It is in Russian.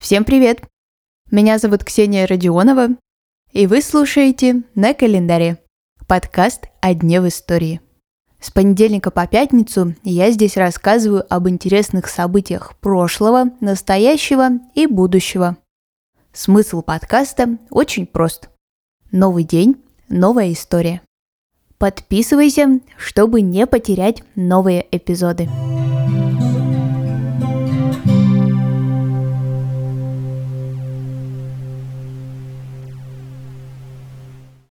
Всем привет! Меня зовут Ксения Родионова, и вы слушаете «На календаре» – подкаст о дне в истории. С понедельника по пятницу я здесь рассказываю об интересных событиях прошлого, настоящего и будущего. Смысл подкаста очень прост. Новый день, новая история. Подписывайся, чтобы не потерять новые эпизоды.